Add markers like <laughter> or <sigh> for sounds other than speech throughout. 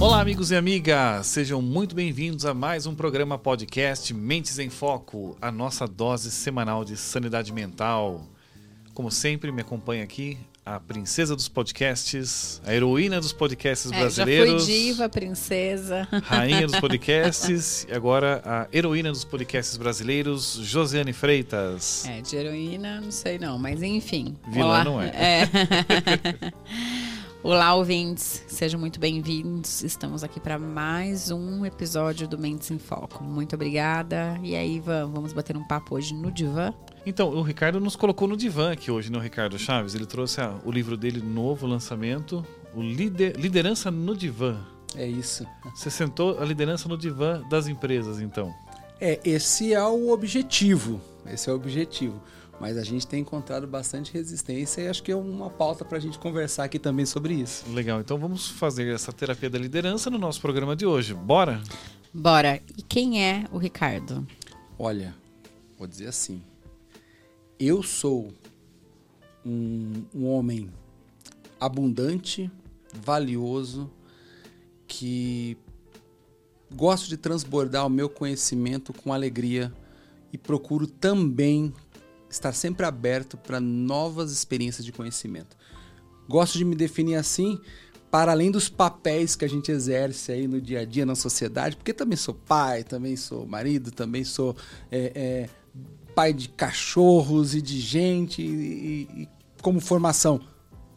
Olá, amigos e amigas, sejam muito bem-vindos a mais um programa podcast Mentes em Foco, a nossa dose semanal de sanidade mental. Como sempre, me acompanha aqui a princesa dos podcasts, a heroína dos podcasts É, brasileiros. já fui diva, princesa. Rainha dos <laughs> podcasts e agora a heroína dos podcasts brasileiros, Josiane Freitas. É, de heroína, não sei não, mas enfim. Vilã Olá. não é. <laughs> Olá, ouvintes, sejam muito bem-vindos. Estamos aqui para mais um episódio do Mentes em Foco. Muito obrigada. E aí, Ivan, vamos bater um papo hoje no divã? Então, o Ricardo nos colocou no divã aqui hoje, né, o Ricardo Chaves? Ele trouxe ah, o livro dele, novo lançamento, o Lider- Liderança no Divã. É isso. Você sentou a liderança no divã das empresas, então. É, esse é o objetivo. Esse é o objetivo. Mas a gente tem encontrado bastante resistência e acho que é uma pauta para a gente conversar aqui também sobre isso. Legal, então vamos fazer essa terapia da liderança no nosso programa de hoje. Bora? Bora. E quem é o Ricardo? Olha, vou dizer assim. Eu sou um, um homem abundante, valioso, que gosto de transbordar o meu conhecimento com alegria e procuro também estar sempre aberto para novas experiências de conhecimento. Gosto de me definir assim para além dos papéis que a gente exerce aí no dia a dia na sociedade, porque também sou pai, também sou marido, também sou é, é, pai de cachorros e de gente e, e- como formação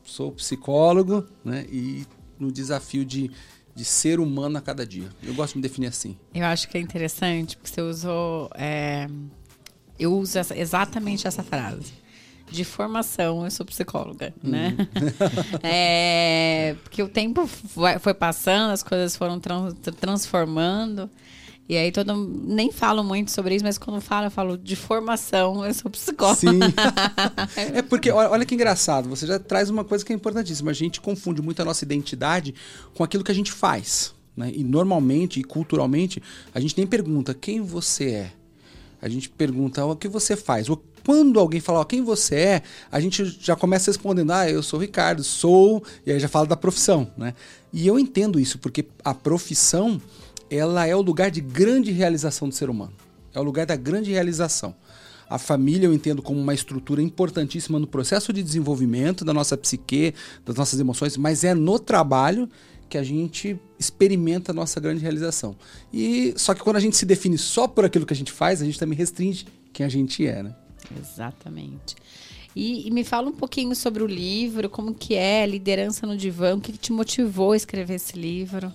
sou psicólogo, né? E no desafio de, de ser humano a cada dia. Eu gosto de me definir assim. Eu acho que é interessante porque você usou. é, eu uso essa- exatamente essa frase. De formação, eu sou psicóloga, né? <laughs> É, porque o tempo foi, passando, as coisas foram tran- transformando. E aí todo nem falo muito sobre isso, mas quando falo, eu falo de formação, eu sou psicóloga. Sim. <laughs> é porque, olha, que engraçado, você já traz uma coisa que é importantíssima. A gente confunde muito a nossa identidade com aquilo que a gente faz. Né? E normalmente e culturalmente, a gente nem pergunta quem você é. A gente pergunta o que você faz. Ou quando alguém fala ó, quem você é, a gente já começa respondendo: ah, eu sou o Ricardo, sou. E aí já fala da profissão. Né? E eu entendo isso, porque a profissão ela é o lugar de grande realização do ser humano. É o lugar da grande realização. A família eu entendo como uma estrutura importantíssima no processo de desenvolvimento da nossa psique, das nossas emoções, mas é no trabalho que a gente experimenta a nossa grande realização. E só que quando a gente se define só por aquilo que a gente faz, a gente também restringe quem a gente é, né? Exatamente. E, e me fala um pouquinho sobre o livro, como que é, liderança no divã, o que que te motivou a escrever esse livro?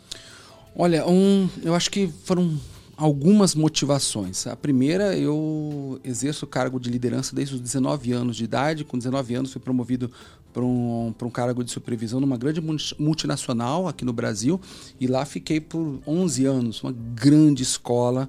Olha, um, eu acho que foram algumas motivações. A primeira, eu exerço o cargo de liderança desde os 19 anos de idade. Com 19 anos, fui promovido para um, pra um cargo de supervisão numa grande multi- multinacional aqui no Brasil. E lá fiquei por 11 anos, uma grande escola.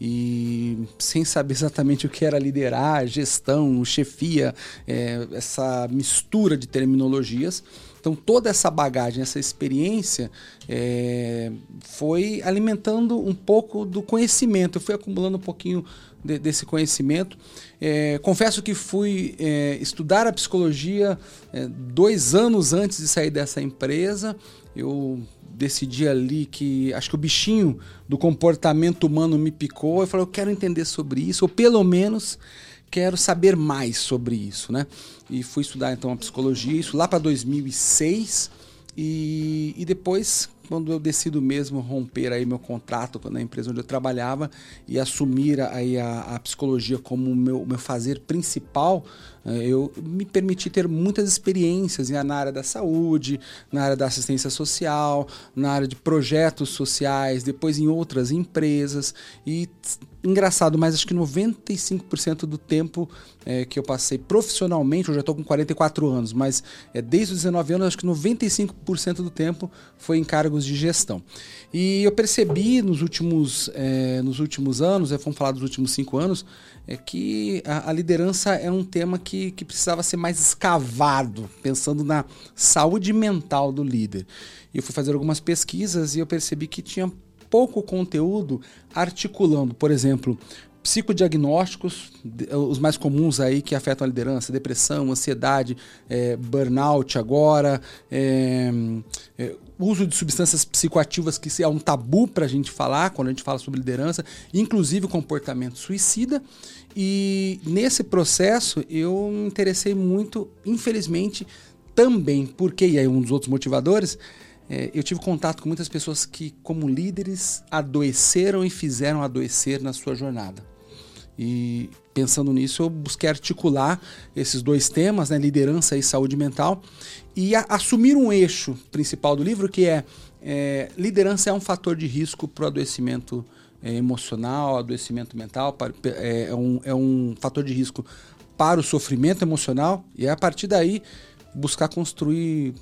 E sem saber exatamente o que era liderar, gestão, chefia, é, essa mistura de terminologias. Então, toda essa bagagem, essa experiência é, foi alimentando um pouco do conhecimento. Eu fui acumulando um pouquinho de- desse conhecimento. É, confesso que fui é, estudar a psicologia é, dois anos antes de sair dessa empresa. Eu decidi ali que acho que o bichinho do comportamento humano me picou. Eu falei, eu quero entender sobre isso, ou pelo menos quero saber mais sobre isso, né? E fui estudar então a psicologia, isso lá para 2006 e, e depois quando eu decido mesmo romper aí meu contrato na empresa onde eu trabalhava e assumir aí a, a psicologia como meu, meu fazer principal, eh, eu me permiti ter muitas experiências na área da saúde, na área da assistência social, na área de projetos sociais, depois em outras empresas e engraçado, mas acho que 95% do tempo é, que eu passei profissionalmente, eu já estou com 44 anos, mas é, desde os 19 anos, acho que 95% do tempo foi em cargos de gestão. E eu percebi nos últimos, é, nos últimos anos, é, vamos falar dos últimos cinco anos, é que a, a liderança é um tema que, que precisava ser mais escavado, pensando na saúde mental do líder. E eu fui fazer algumas pesquisas e eu percebi que tinha pouco conteúdo articulando, por exemplo, psicodiagnósticos, os mais comuns aí que afetam a liderança, depressão, ansiedade, é, burnout agora, é, é, uso de substâncias psicoativas que é um tabu para a gente falar quando a gente fala sobre liderança, inclusive comportamento suicida. E nesse processo eu me interessei muito, infelizmente, também, porque, e aí um dos outros motivadores, é, eu tive contato com muitas pessoas que, como líderes, adoeceram e fizeram adoecer na sua jornada. E pensando nisso, eu busquei articular esses dois temas, né, liderança e saúde mental, e a, assumir um eixo principal do livro que é, é liderança é um fator de risco para o adoecimento é, emocional, adoecimento mental, é, é, um, é um fator de risco para o sofrimento emocional, e é a partir daí buscar construir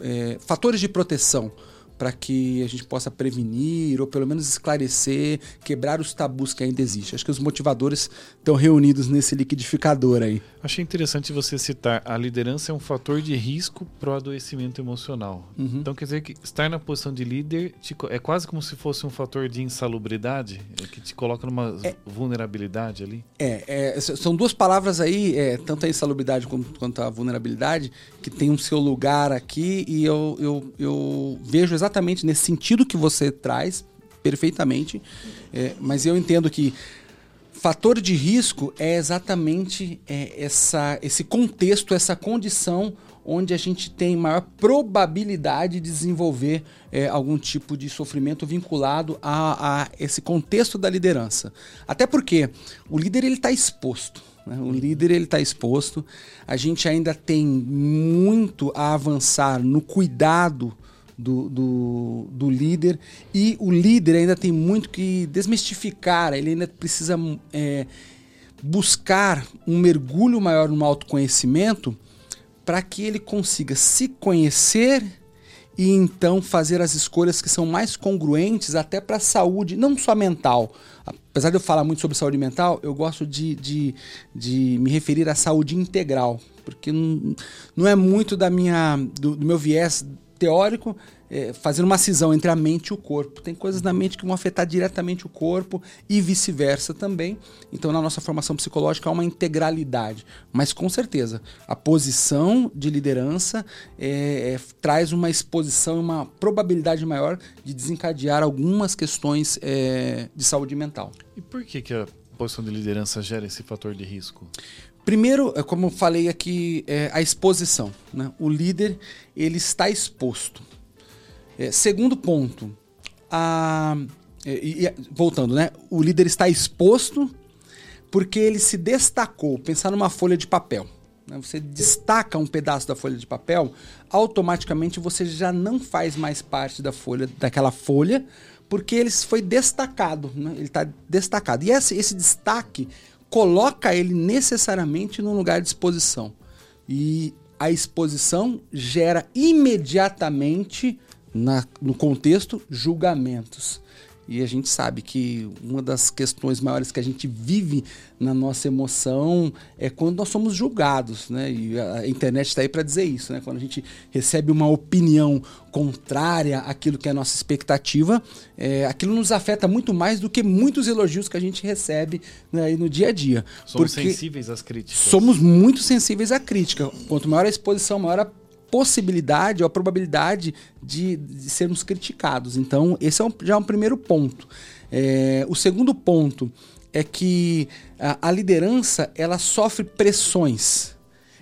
é, fatores de proteção para que a gente possa prevenir ou pelo menos esclarecer, quebrar os tabus que ainda existem. Acho que os motivadores estão reunidos nesse liquidificador aí. Achei interessante você citar a liderança é um fator de risco para o adoecimento emocional. Uhum. Então quer dizer que estar na posição de líder te, é quase como se fosse um fator de insalubridade é, que te coloca numa é, vulnerabilidade ali. É, é, são duas palavras aí, é, tanto a insalubridade quanto a vulnerabilidade, que tem um seu lugar aqui e eu, eu, eu vejo exatamente exatamente nesse sentido que você traz, perfeitamente. É, mas eu entendo que fator de risco é exatamente é, essa, esse contexto, essa condição onde a gente tem maior probabilidade de desenvolver é, algum tipo de sofrimento vinculado a, a, esse contexto da liderança. Até porque o líder ele está exposto. Né? O líder ele está exposto. A gente ainda tem muito a avançar no cuidado do, do, do, líder. E o líder ainda tem muito que desmistificar, ele ainda precisa é, buscar um mergulho maior no autoconhecimento para que ele consiga se conhecer e então fazer as escolhas que são mais congruentes até para a saúde, não só mental. Apesar de eu falar muito sobre saúde mental, eu gosto de, de, de me referir à saúde integral, porque não, não é muito da minha, do, do meu viés teórico é, fazendo uma cisão entre a mente e o corpo. Tem coisas na mente que vão afetar diretamente o corpo e vice-versa também. Então, na nossa formação psicológica, há uma integralidade. Mas, com certeza, a posição de liderança é, é, traz uma exposição e uma probabilidade maior de desencadear algumas questões é, de saúde mental. E por que, que a posição de liderança gera esse fator de risco? Primeiro, é como eu falei aqui, é a exposição. Né? O líder ele está exposto. É, segundo ponto, a, e, voltando, né? O líder está exposto porque ele se destacou. Pensar numa folha de papel. Né? Você destaca um pedaço da folha de papel, automaticamente você já não faz mais parte da folha, daquela folha, porque ele foi destacado. Né? Ele está destacado. E esse, esse destaque coloca ele necessariamente num lugar de exposição. E a exposição gera imediatamente, na, no contexto, julgamentos. E a gente sabe que uma das questões maiores que a gente vive na nossa emoção é quando nós somos julgados, né? E a internet está aí para dizer isso, né? Quando a gente recebe uma opinião contrária àquilo que é a nossa expectativa, é, aquilo nos afeta muito mais do que muitos elogios que a gente recebe né, no dia a dia. Somos sensíveis às críticas. Somos muito sensíveis à crítica. Quanto maior a exposição, maior a possibilidade ou a probabilidade de, de sermos criticados. Então, esse é um, já é um primeiro ponto. É, o segundo ponto é que a, a liderança ela sofre pressões.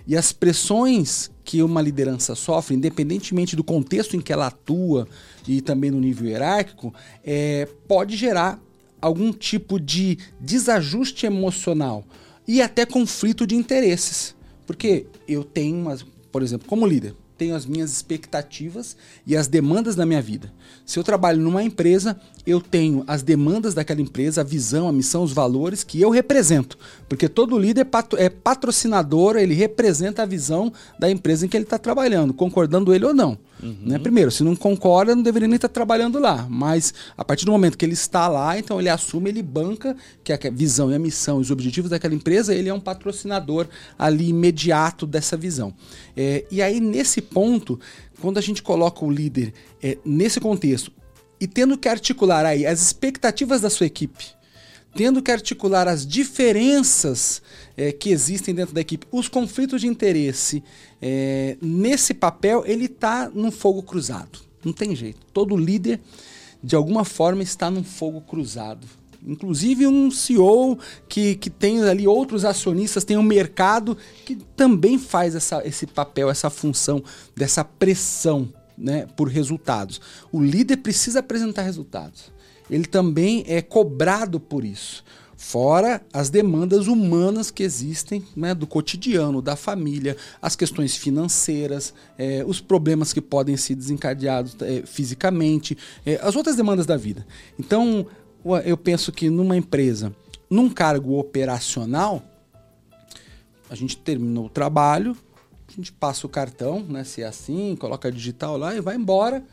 E as pressões que uma liderança sofre, independentemente do contexto em que ela atua e também no nível hierárquico, é, pode gerar algum tipo de desajuste emocional e até conflito de interesses. Porque eu tenho umas, por exemplo, como líder, tenho as minhas expectativas e as demandas da minha vida. Se eu trabalho numa empresa, eu tenho as demandas daquela empresa, a visão, a missão, os valores que eu represento. Porque todo líder é patrocinador, ele representa a visão da empresa em que ele está trabalhando, concordando ele ou não. Uhum. Né? Primeiro, se não concorda, não deveria nem estar tá trabalhando lá. Mas a partir do momento que ele está lá, então ele assume, ele banca que a visão e a missão e os objetivos daquela empresa, ele é um patrocinador ali imediato dessa visão. É, e aí, nesse ponto, quando a gente coloca o líder é, nesse contexto e tendo que articular aí as expectativas da sua equipe, tendo que articular as diferenças é, que existem dentro da equipe, os conflitos de interesse, é, nesse papel ele está num fogo cruzado. Não tem jeito. Todo líder, de alguma forma, está num fogo cruzado. Inclusive um CEO que, que tem ali outros acionistas, tem um mercado que também faz essa, esse papel, essa função dessa pressão né, por resultados. O líder precisa apresentar resultados. Ele também é cobrado por isso. Fora as demandas humanas que existem né, do cotidiano, da família, as questões financeiras, é, os problemas que podem ser desencadeados é, fisicamente, é, as outras demandas da vida. Então, eu penso que numa empresa, num cargo operacional, a gente terminou o trabalho, a gente passa o cartão, né, se é assim, coloca digital lá e vai embora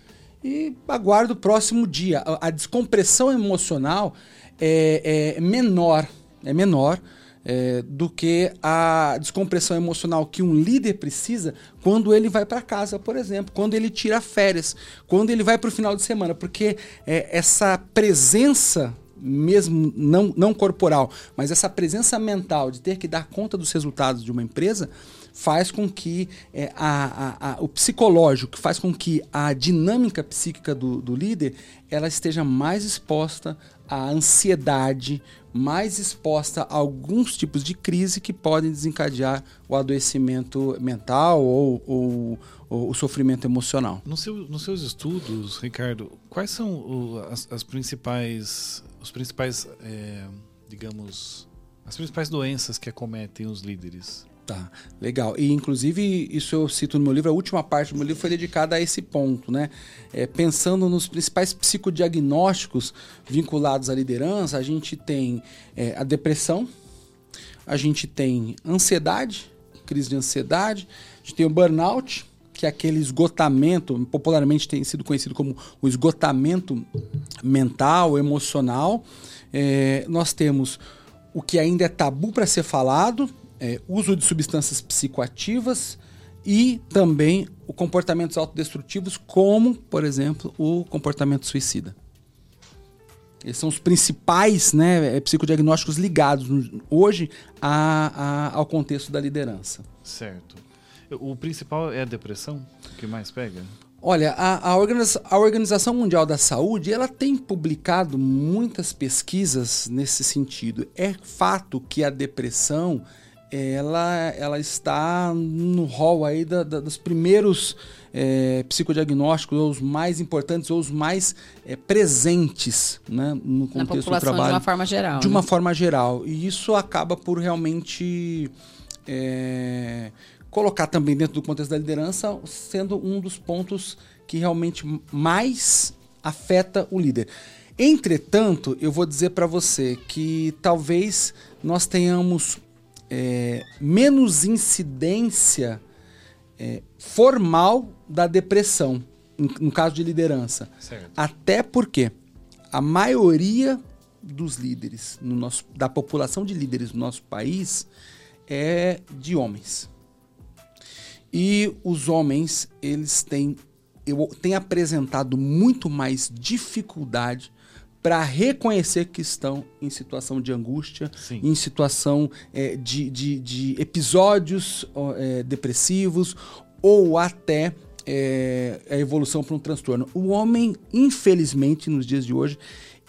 e aguarda o próximo dia. A, a descompressão emocional é, é menor, é menor é, do que a descompressão emocional que um líder precisa quando ele vai para casa, por exemplo, quando ele tira férias, quando ele vai para o final de semana, porque é, essa presença mesmo não, não corporal, mas essa presença mental de ter que dar conta dos resultados de uma empresa faz com que é, a, a, a, o psicológico, faz com que a dinâmica psíquica do, do líder ela esteja mais exposta à ansiedade, mais exposta a alguns tipos de crise que podem desencadear o adoecimento mental ou, ou, ou o sofrimento emocional. No seu, nos seus estudos, Ricardo, quais são o, as, as, principais, os principais, é, digamos, as principais doenças que acometem os líderes? Tá, legal. E inclusive isso eu cito no meu livro, a última parte do meu livro foi dedicada a esse ponto, né? É, pensando nos principais psicodiagnósticos vinculados à liderança, a gente tem é, a depressão, a gente tem ansiedade, crise de ansiedade, a gente tem o burnout, que é aquele esgotamento, popularmente tem sido conhecido como o esgotamento mental, emocional. É, nós temos o que ainda é tabu para ser falado, é, uso de substâncias psicoativas e também o comportamentos autodestrutivos, como, por exemplo, o comportamento suicida. Esses são os principais né, é, psicodiagnósticos ligados hoje a, a, ao contexto da liderança. Certo. O principal é a depressão, o que mais pega? Olha, a, a, Organização, a, Organização Mundial da Saúde ela tem publicado muitas pesquisas nesse sentido. É fato que a depressão ela, ela está no hall aí da, da, dos primeiros é, psicodiagnósticos, ou os mais importantes, ou os mais é, presentes né, no contexto do trabalho. De uma forma geral. De né? uma forma geral. E isso acaba por realmente é, colocar também dentro do contexto da liderança, sendo um dos pontos que realmente mais afeta o líder. Entretanto, eu vou dizer para você que talvez nós tenhamos é, menos incidência é, formal da depressão, no caso de liderança. Certo. Até porque a maioria dos líderes, no nosso, da população de líderes no nosso país, é de homens. E os homens, eles têm, eu, têm apresentado muito mais dificuldade para reconhecer que estão em situação de angústia, Sim. em situação é, de, de, de, episódios é, depressivos ou até é, a evolução para um transtorno. O homem, infelizmente, nos dias de hoje,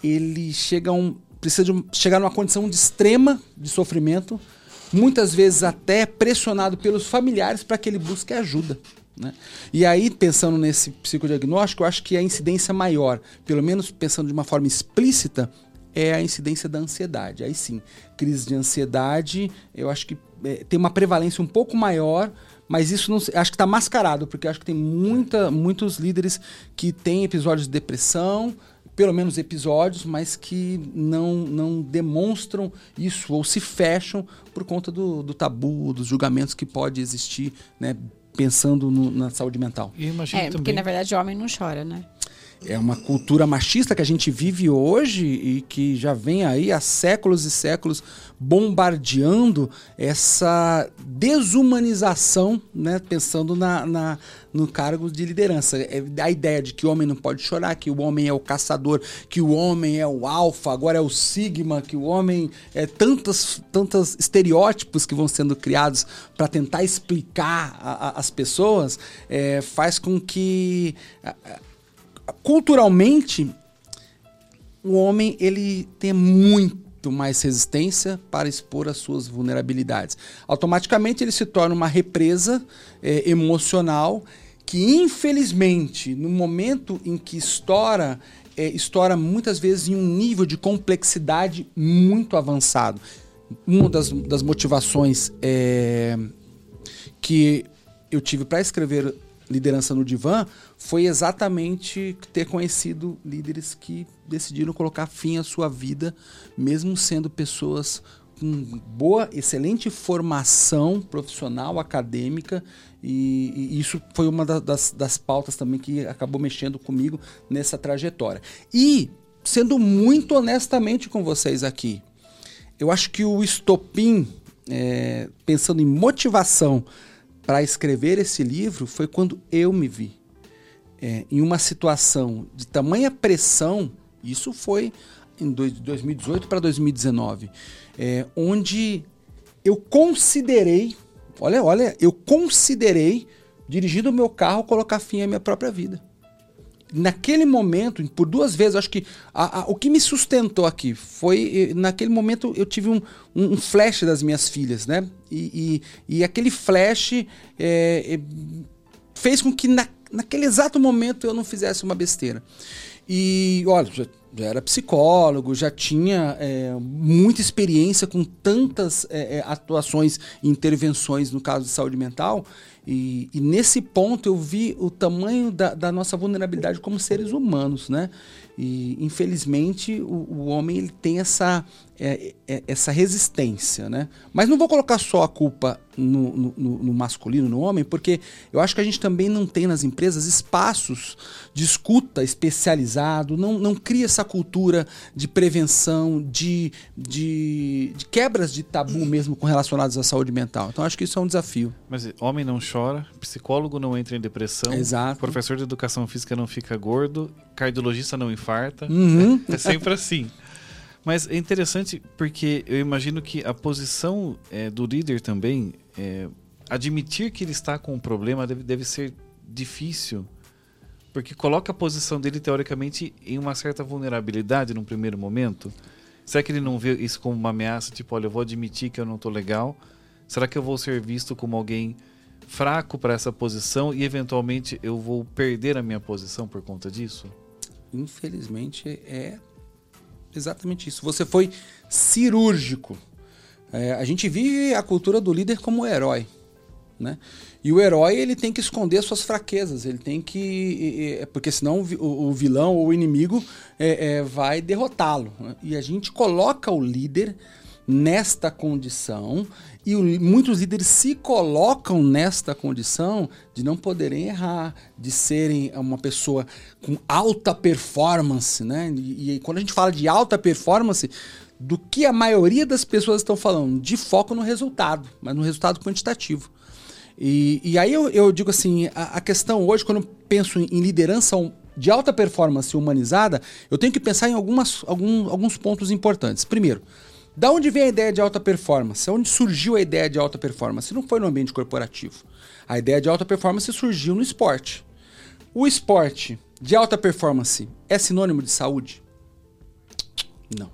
ele chega a um, precisa de um, chegar numa condição de extrema de sofrimento, muitas vezes até pressionado pelos familiares para que ele busque ajuda. Né? E aí, pensando nesse psicodiagnóstico, eu acho que a incidência maior, pelo menos pensando de uma forma explícita, é a incidência da ansiedade. Aí sim, crise de ansiedade, eu acho que é, tem uma prevalência um pouco maior, mas isso não, acho que está mascarado, porque acho que tem muita, muitos líderes que têm episódios de depressão, pelo menos episódios, mas que não, não demonstram isso ou se fecham por conta do, do tabu, dos julgamentos que pode existir, né, pensando no, na saúde mental. é, também... porque na verdade o homem não chora, né? É uma cultura machista que a gente vive hoje e que já vem aí há séculos e séculos bombardeando essa desumanização, né? pensando na, na, no cargo de liderança. É a ideia de que o homem não pode chorar, que o homem é o caçador, que o homem é o alfa, agora é o sigma, que o homem é tantos tantos estereótipos que vão sendo criados para tentar explicar a, a, as pessoas, é, faz com que culturalmente, o homem ele tem muito mais resistência para expor as suas vulnerabilidades. Automaticamente ele se torna uma represa é, emocional que, infelizmente, no momento em que estoura, é, estoura muitas vezes em um nível de complexidade muito avançado. Uma das, das motivações é, que eu tive para escrever liderança no divã foi exatamente ter conhecido líderes que decidiram colocar fim à sua vida, mesmo sendo pessoas com boa, excelente formação profissional, acadêmica, e, e isso foi uma da, das, das pautas também que acabou mexendo comigo nessa trajetória. E, sendo muito honestamente com vocês aqui, eu acho que o estopim, é, pensando em motivação, para escrever esse livro foi quando eu me vi é, em uma situação de tamanha pressão. Isso foi em 2018 para 2019, é, onde eu considerei, olha, olha, eu considerei dirigindo o meu carro colocar fim à minha própria vida naquele momento, por duas vezes, acho que a, a, o que me sustentou aqui foi, naquele momento, eu tive um, um, flash das minhas filhas, né? E, e, e aquele flash é, é, fez com que na, naquele exato momento eu não fizesse uma besteira. E, olha, já, já era psicólogo, já tinha é, muita experiência com tantas é, é atuações e intervenções no caso de saúde mental. E, e nesse ponto eu vi o tamanho da, da, nossa vulnerabilidade como seres humanos, né? E infelizmente o, o homem ele tem essa, é, é, essa resistência, né? Mas não vou colocar só a culpa no, no, no, masculino, no homem, porque eu acho que a gente também não tem nas empresas espaços de escuta especializado, não, não cria essa cultura de prevenção, de, de, de quebras de tabu mesmo com relacionados à saúde mental. Então acho que isso é um desafio. Mas homem não chora, psicólogo não entra em depressão, Exato. professor de educação física não fica gordo, cardiologista não infarta. Uhum. É sempre assim. Mas é interessante porque eu imagino que a posição é, do líder também, é, admitir que ele está com um problema deve, deve ser difícil. Porque coloca a posição dele, teoricamente, em uma certa vulnerabilidade num primeiro momento. Será que ele não vê isso como uma ameaça? Tipo, olha, eu vou admitir que eu não estou legal. Será que eu vou ser visto como alguém fraco para essa posição e eventualmente eu vou perder a minha posição por conta disso? Infelizmente é exatamente isso. Você foi cirúrgico. É, a gente vive a cultura do líder como herói. Né? E o herói ele tem que esconder suas fraquezas, ele tem que. Porque senão o, vilão ou o inimigo é, é, vai derrotá-lo. Né? E a gente coloca o líder nesta condição e o, muitos líderes se colocam nesta condição de não poderem errar, de serem uma pessoa com alta performance, né? E, e quando a gente fala de alta performance, do que a maioria das pessoas estão falando? De foco no resultado, mas no resultado quantitativo. E, e aí eu, eu, digo assim, a, a, questão hoje, quando eu penso em, em liderança de alta performance humanizada, eu tenho que pensar em algumas, algum, alguns pontos importantes. Primeiro, da onde vem a ideia de alta performance? Onde surgiu a ideia de alta performance? Não foi no ambiente corporativo. A ideia de alta performance surgiu no esporte. O esporte de alta performance é sinônimo de saúde? Não.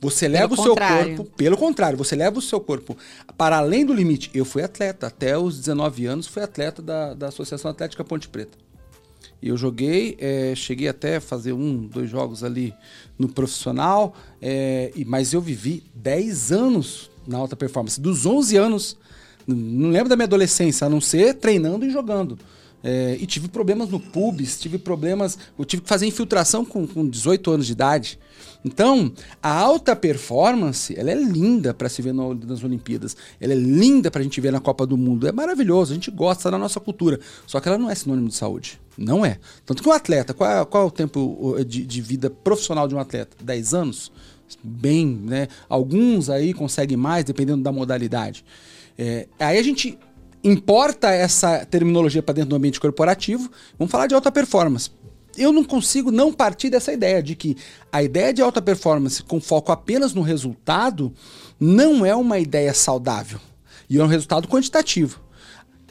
Você leva pelo o seu contrário. corpo, pelo contrário, você leva o seu corpo para além do limite. Eu fui atleta, até os 19 anos fui atleta da, da Associação Atlética Ponte Preta. Eu joguei, é, cheguei até a fazer um, dois jogos ali no profissional, é, mas eu vivi 10 anos na alta performance. Dos 11 anos, não lembro da minha adolescência, a não ser treinando e jogando. É, e tive problemas no pubs, tive problemas. Eu tive que fazer infiltração com, com 18 anos de idade. Então, a alta performance, ela é linda para se ver no, nas Olimpíadas. Ela é linda para a gente ver na Copa do Mundo. É maravilhoso, a gente gosta da nossa cultura. Só que ela não é sinônimo de saúde. Não é. Tanto que um atleta, qual qual é o tempo de, de, vida profissional de um atleta? 10 anos? Bem, né? Alguns aí conseguem mais, dependendo da modalidade. É, aí a gente importa essa terminologia para dentro do ambiente corporativo. Vamos falar de alta performance eu não consigo não partir dessa ideia de que a ideia de alta performance com foco apenas no resultado não é uma ideia saudável. E é um resultado quantitativo.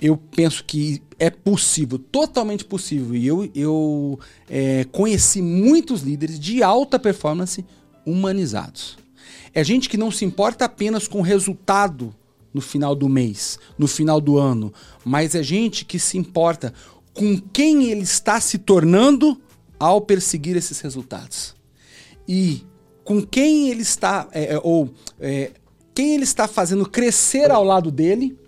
Eu penso que é possível, totalmente possível. E eu, eu é, conheci muitos líderes de alta performance humanizados. É gente que não se importa apenas com o resultado no final do mês, no final do ano, mas é gente que se importa com quem ele está se tornando ao perseguir esses resultados. E com quem ele está, é, é, ou é, quem ele está fazendo crescer ao lado dele,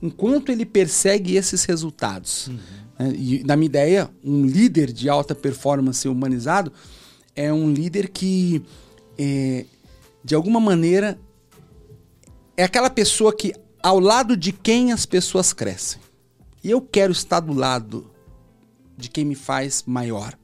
enquanto ele persegue esses resultados. Uhum. É, e, na minha ideia, um líder de alta performance humanizado é um líder que, é, de alguma maneira, é aquela pessoa que, ao lado de quem as pessoas crescem. E eu quero estar do lado de quem me faz maior.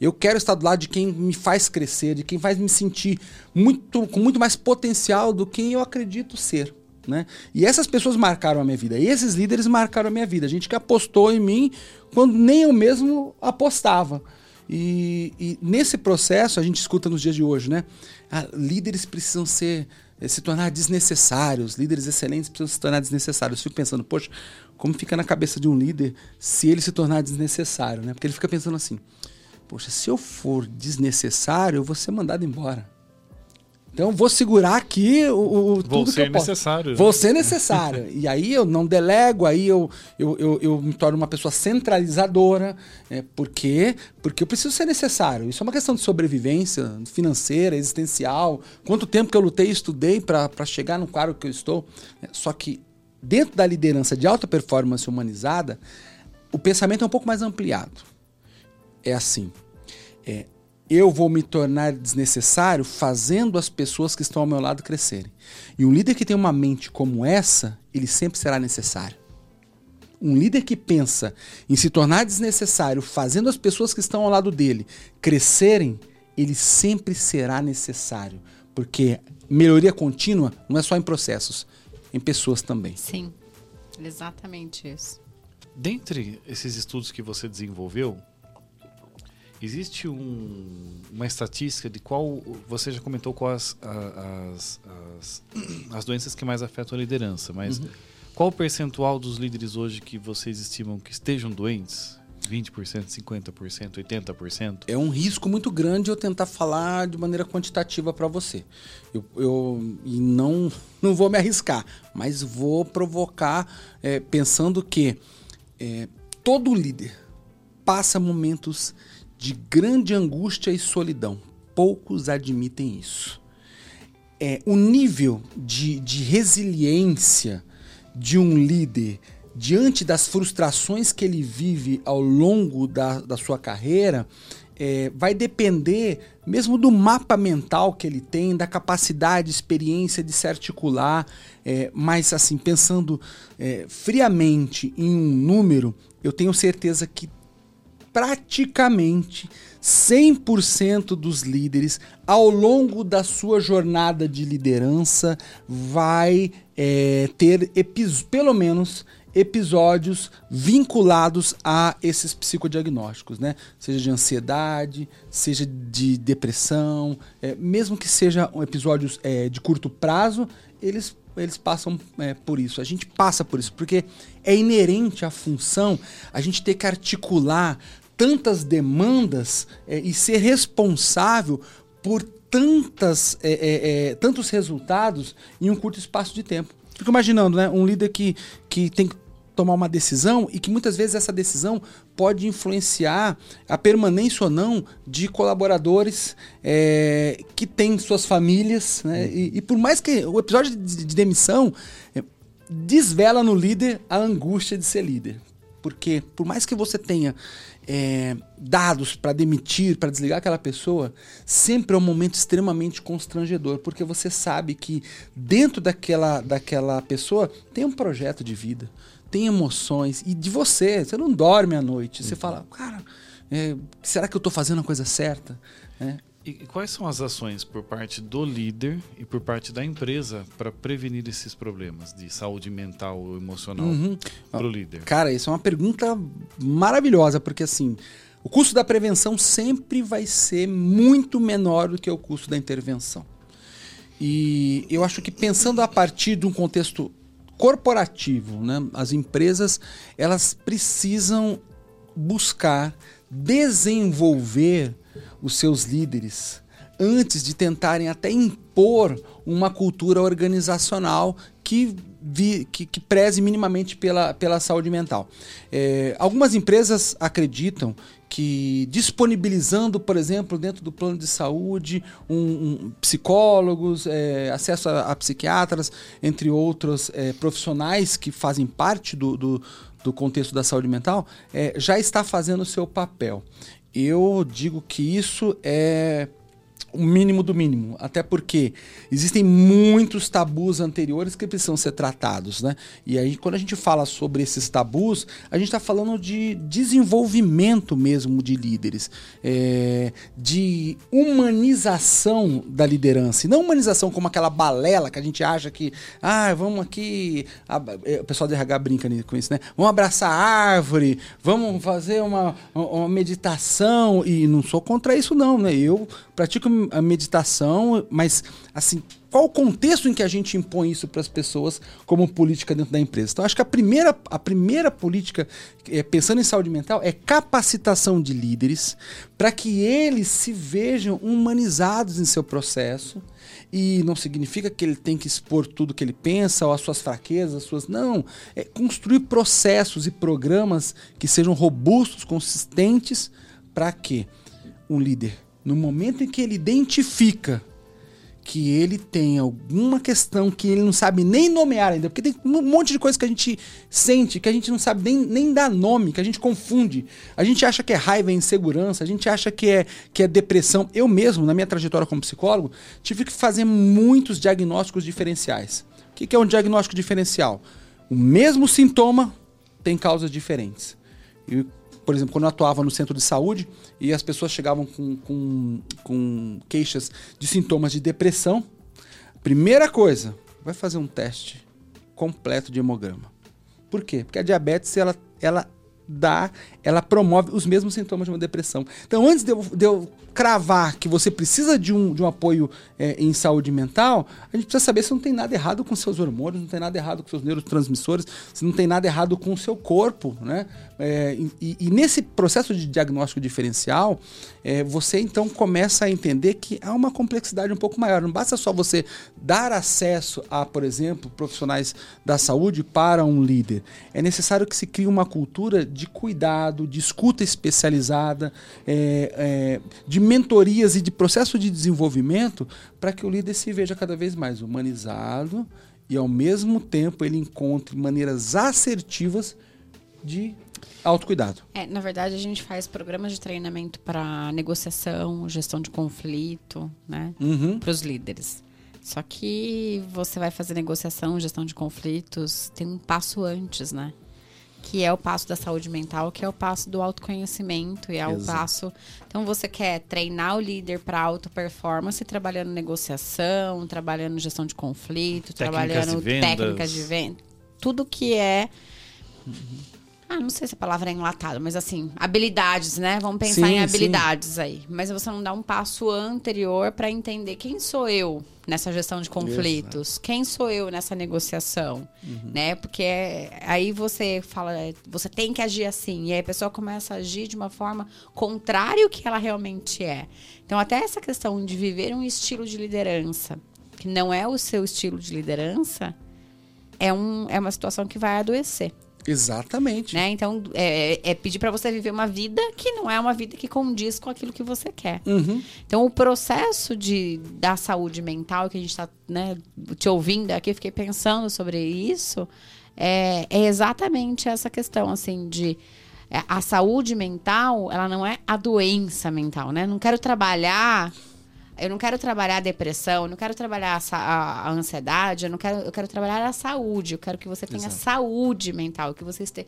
Eu quero estar do lado de quem me faz crescer, de quem faz me sentir muito, com muito mais potencial do que eu acredito ser. Né? E essas pessoas marcaram a minha vida. E esses líderes marcaram a minha vida. A gente que apostou em mim quando nem eu mesmo apostava. E, e nesse processo, a gente escuta nos dias de hoje, né? Ah, líderes precisam ser se tornar desnecessários, líderes excelentes precisam se tornar desnecessários. Eu fico pensando, poxa, como fica na cabeça de um líder se ele se tornar desnecessário, né? Porque ele fica pensando assim: poxa, se eu for desnecessário, eu vou ser mandado embora. Então vou segurar aqui o, o vou tudo ser que eu posso. necessário. Vou ser necessário. e aí eu não delego, aí eu, eu, eu, eu me torno uma pessoa centralizadora. É, por quê? Porque eu preciso ser necessário. Isso é uma questão de sobrevivência financeira, existencial. Quanto tempo que eu lutei e estudei para chegar no cargo que eu estou. É, só que dentro da liderança de alta performance humanizada, o pensamento é um pouco mais ampliado. É assim: eu vou me tornar desnecessário fazendo as pessoas que estão ao meu lado crescerem. E um líder que tem uma mente como essa, ele sempre será necessário. Um líder que pensa em se tornar desnecessário fazendo as pessoas que estão ao lado dele crescerem, ele sempre será necessário. Porque melhoria contínua não é só em processos, em pessoas também. Sim, exatamente isso. Dentre esses estudos que você desenvolveu, existe um, uma estatística de qual você já comentou quais as, as, <clears throat> as, doenças que mais afetam a liderança, mas uhum. qual o percentual dos líderes hoje que vocês estimam que estejam doentes? 20%, 50%, 80%? É um risco muito grande eu tentar falar de maneira quantitativa para você. Eu, eu e não, <laughs> não vou me arriscar, mas vou provocar é, pensando que é, todo líder passa momentos de grande angústia e solidão. Poucos admitem isso. É, o nível de, de resiliência de um líder diante das frustrações que ele vive ao longo da, da sua carreira, é, vai depender mesmo do mapa mental que ele tem, da capacidade, experiência de se articular, é, mas assim, pensando é, friamente em um número, eu tenho certeza que praticamente 100% dos líderes, ao longo da sua jornada de liderança, vai é, ter pelo menos episódios vinculados a esses psicodiagnósticos, né? Seja de ansiedade, seja de depressão, é, mesmo que sejam episódios é, de curto prazo, eles eles passam é, por isso. A gente passa por isso, porque é inerente à função a gente ter que articular tantas demandas é, e ser responsável por tantas, é, é, é, tantos resultados em um curto espaço de tempo. Fico imaginando, né? Um líder que, que tem que tomar uma decisão e que muitas vezes essa decisão pode influenciar a permanência ou não de colaboradores é, que têm suas famílias. Né? E, e, por mais que o episódio de, de demissão é, desvela no líder a angústia de ser líder. Porque por mais que você tenha é, dados para demitir, para desligar aquela pessoa, sempre é um momento extremamente constrangedor, porque você sabe que dentro daquela, daquela pessoa tem um projeto de vida, tem emoções, e de você, você não dorme à noite, você fala, cara, é, será que eu estou fazendo a coisa certa? É, e quais são as ações por parte do líder e por parte da empresa para prevenir esses problemas de saúde mental ou emocional Uhum. para o líder? Cara, isso é uma pergunta maravilhosa, porque assim, o custo da prevenção sempre vai ser muito menor do que o custo da intervenção. E eu acho que pensando a partir de um contexto corporativo, né, as empresas elas precisam buscar desenvolver os seus líderes antes de tentarem até impor uma cultura organizacional que, vi, que, que preze minimamente pela, pela saúde mental. É, algumas empresas acreditam que disponibilizando, por exemplo, dentro do plano de saúde, um, um, psicólogos, é, acesso a, a, psiquiatras, entre outros é, profissionais que fazem parte do, do, do contexto da saúde mental, é, já está fazendo o seu papel. Eu digo que isso é o mínimo do mínimo, até porque existem muitos tabus anteriores que precisam ser tratados, né? E aí, quando a gente fala sobre esses tabus, a gente está falando de desenvolvimento mesmo de líderes, é, de humanização da liderança, e não humanização como aquela balela que a gente acha que, ah, vamos aqui, a, o pessoal do RH brinca com isso, né? Vamos abraçar a árvore, vamos fazer uma, uma meditação, e não sou contra isso não, né? Eu pratico a meditação, mas assim, qual o contexto em que a gente impõe isso para as pessoas como política dentro da empresa? Então, acho que a primeira, a primeira política, é, pensando em saúde mental, é capacitação de líderes para que eles se vejam humanizados em seu processo. E não significa que ele tem que expor tudo que ele pensa ou as suas fraquezas, as suas. Não. É construir processos e programas que sejam robustos, consistentes, para que um líder no momento em que ele identifica que ele tem alguma questão que ele não sabe nem nomear ainda, porque tem um monte de coisa que a gente sente, que a gente não sabe nem, nem dar nome, que a gente confunde. A gente acha que é raiva, é insegurança, a gente acha que é, que é depressão. Eu mesmo, na minha trajetória como psicólogo, tive que fazer muitos diagnósticos diferenciais. O que é um diagnóstico diferencial? O mesmo sintoma tem causas diferentes. E por exemplo, quando eu atuava no centro de saúde e as pessoas chegavam com, com, com queixas de sintomas de depressão, primeira coisa, vai fazer um teste completo de hemograma. Por quê? Porque a diabetes ela, ela dá, ela promove os mesmos sintomas de uma depressão. Então, antes de eu, de eu cravar que você precisa de um, de um apoio é, em saúde mental, a gente precisa saber se não tem nada errado com seus hormônios, não tem nada errado com seus neurotransmissores, se não tem nada errado com o seu corpo, né? É, e, e, nesse processo de diagnóstico diferencial, é, você então começa a entender que há uma complexidade um pouco maior. Não basta só você dar acesso a, por exemplo, profissionais da saúde para um líder. É necessário que se crie uma cultura de cuidado, de escuta especializada, é, de mentorias e de processo de desenvolvimento para que o líder se veja cada vez mais humanizado e, ao mesmo tempo, ele encontre maneiras assertivas de autocuidado. É, na verdade, a gente faz programas de treinamento para negociação, gestão de conflito, né? Uhum. Para os líderes. Só que você vai fazer negociação, gestão de conflitos, tem um passo antes, né? Que é o passo da saúde mental, que é o passo do autoconhecimento e é o Exato. passo. Então você quer treinar o líder para alta performance, trabalhando negociação, trabalhando gestão de conflito, Técnicas trabalhando de técnicas de venda, tudo que é ah, não sei se a palavra é enlatado, mas assim, habilidades, né? Vamos pensar Sim, em sim. habilidades aí. Mas você não dá um passo anterior para entender quem sou eu nessa gestão de conflitos, quem sou eu nessa negociação, Uhum. né? Porque é- aí você fala, é, você tem que agir assim, e aí a pessoa começa a agir de uma forma contrária ao que ela realmente é. Então, até essa questão de viver um estilo de liderança que não é o seu estilo de liderança, é, um, é uma situação que vai adoecer Exatamente. né? Então, é, é pedir para você viver uma vida que não é uma vida que condiz com aquilo que você quer. Uhum. Então, o processo de, da saúde mental, que a gente está né, te ouvindo aqui, fiquei pensando sobre isso, é, é exatamente essa questão, assim, de é, a saúde mental, ela não é a doença mental, né? Não quero trabalhar eu não quero trabalhar a depressão, eu não quero trabalhar a, a, a, ansiedade, eu não quero, eu quero trabalhar a saúde. Eu quero que você tenha Exato. saúde mental, que você esteja.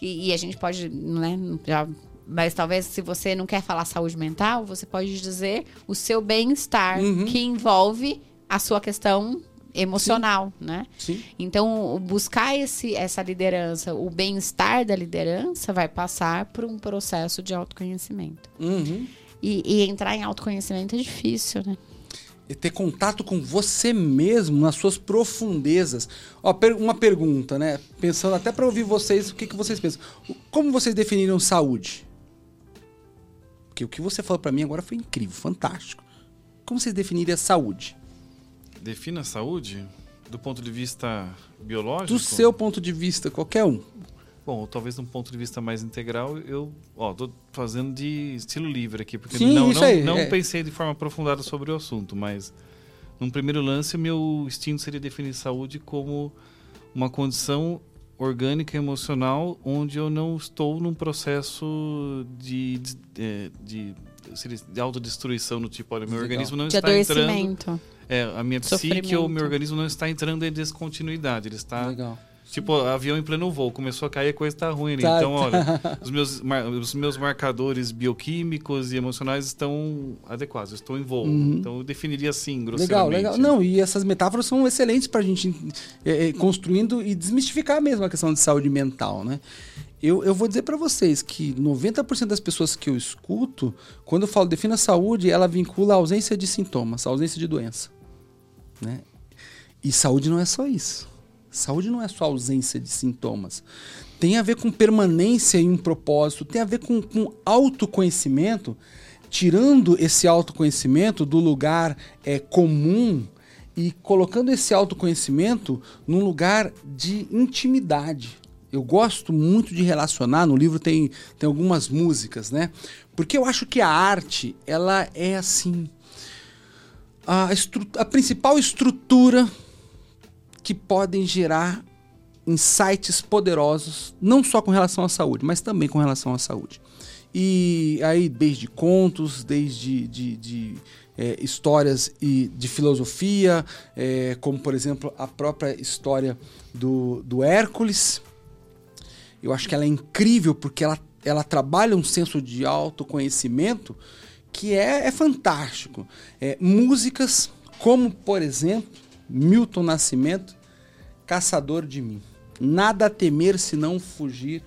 E, e, a gente pode, né, já, mas talvez se você não quer falar saúde mental, você pode dizer o seu bem-estar, uhum. que envolve a sua questão emocional, Sim. né? Sim. Então, buscar esse, essa liderança, o bem-estar da liderança vai passar por um processo de autoconhecimento. Uhum. E, e entrar em autoconhecimento é difícil, né? E ter contato com você mesmo nas suas profundezas. Ó, uma pergunta, né? Pensando até para ouvir vocês, o que, que vocês pensam? Como vocês definiram saúde? Porque o que você falou para mim agora foi incrível, fantástico. Como vocês definiriam a saúde? Defina a saúde do ponto de vista biológico? Do seu ponto de vista, qualquer um. Bom, talvez de um ponto de vista mais integral, eu ó, tô fazendo de estilo livre aqui, porque Sim, não, não, aí, não é. pensei de forma aprofundada sobre o assunto, mas num primeiro lance, meu instinto seria definir saúde como uma condição orgânica e emocional onde eu não estou num processo de, de, é, de, de, de autodestruição no tipo, olha, meu Legal. organismo não de está entrando... É, a minha psique ou meu organismo não está entrando em descontinuidade, ele está... Legal Tipo, avião em pleno voo, começou a cair, a coisa tá ruim. Né? Tá, então, olha, <laughs> os meus, os meus marcadores bioquímicos e emocionais estão adequados, eu estou em voo. Uhum. Então, eu definiria assim, grosseiramente. Legal, legal. Não, e essas metáforas são excelentes para a gente é, é, construindo e desmistificar mesmo a questão de saúde mental, né? Eu, eu vou dizer para vocês que 90% das pessoas que eu escuto, quando eu falo defina saúde, ela vincula a ausência de sintomas, a ausência de doença. Né? E saúde não é só isso. Saúde não é só ausência de sintomas. Tem a ver com permanência em um propósito, tem a ver com, com autoconhecimento, tirando esse autoconhecimento do lugar é, comum e colocando esse autoconhecimento num lugar de intimidade. Eu gosto muito de relacionar, no livro tem, tem algumas músicas, né? Porque eu acho que a arte, ela é assim. A, a principal estrutura que podem gerar insights poderosos, não só com relação à saúde, mas também com relação à saúde. E aí, desde contos, desde de, de, é, histórias e de filosofia, é, como por exemplo a própria história do, do Hércules. Eu acho que ela é incrível porque ela, ela trabalha um senso de autoconhecimento que é, é fantástico. É, músicas como, por exemplo, Milton Nascimento, caçador de mim. Nada a temer se não fugir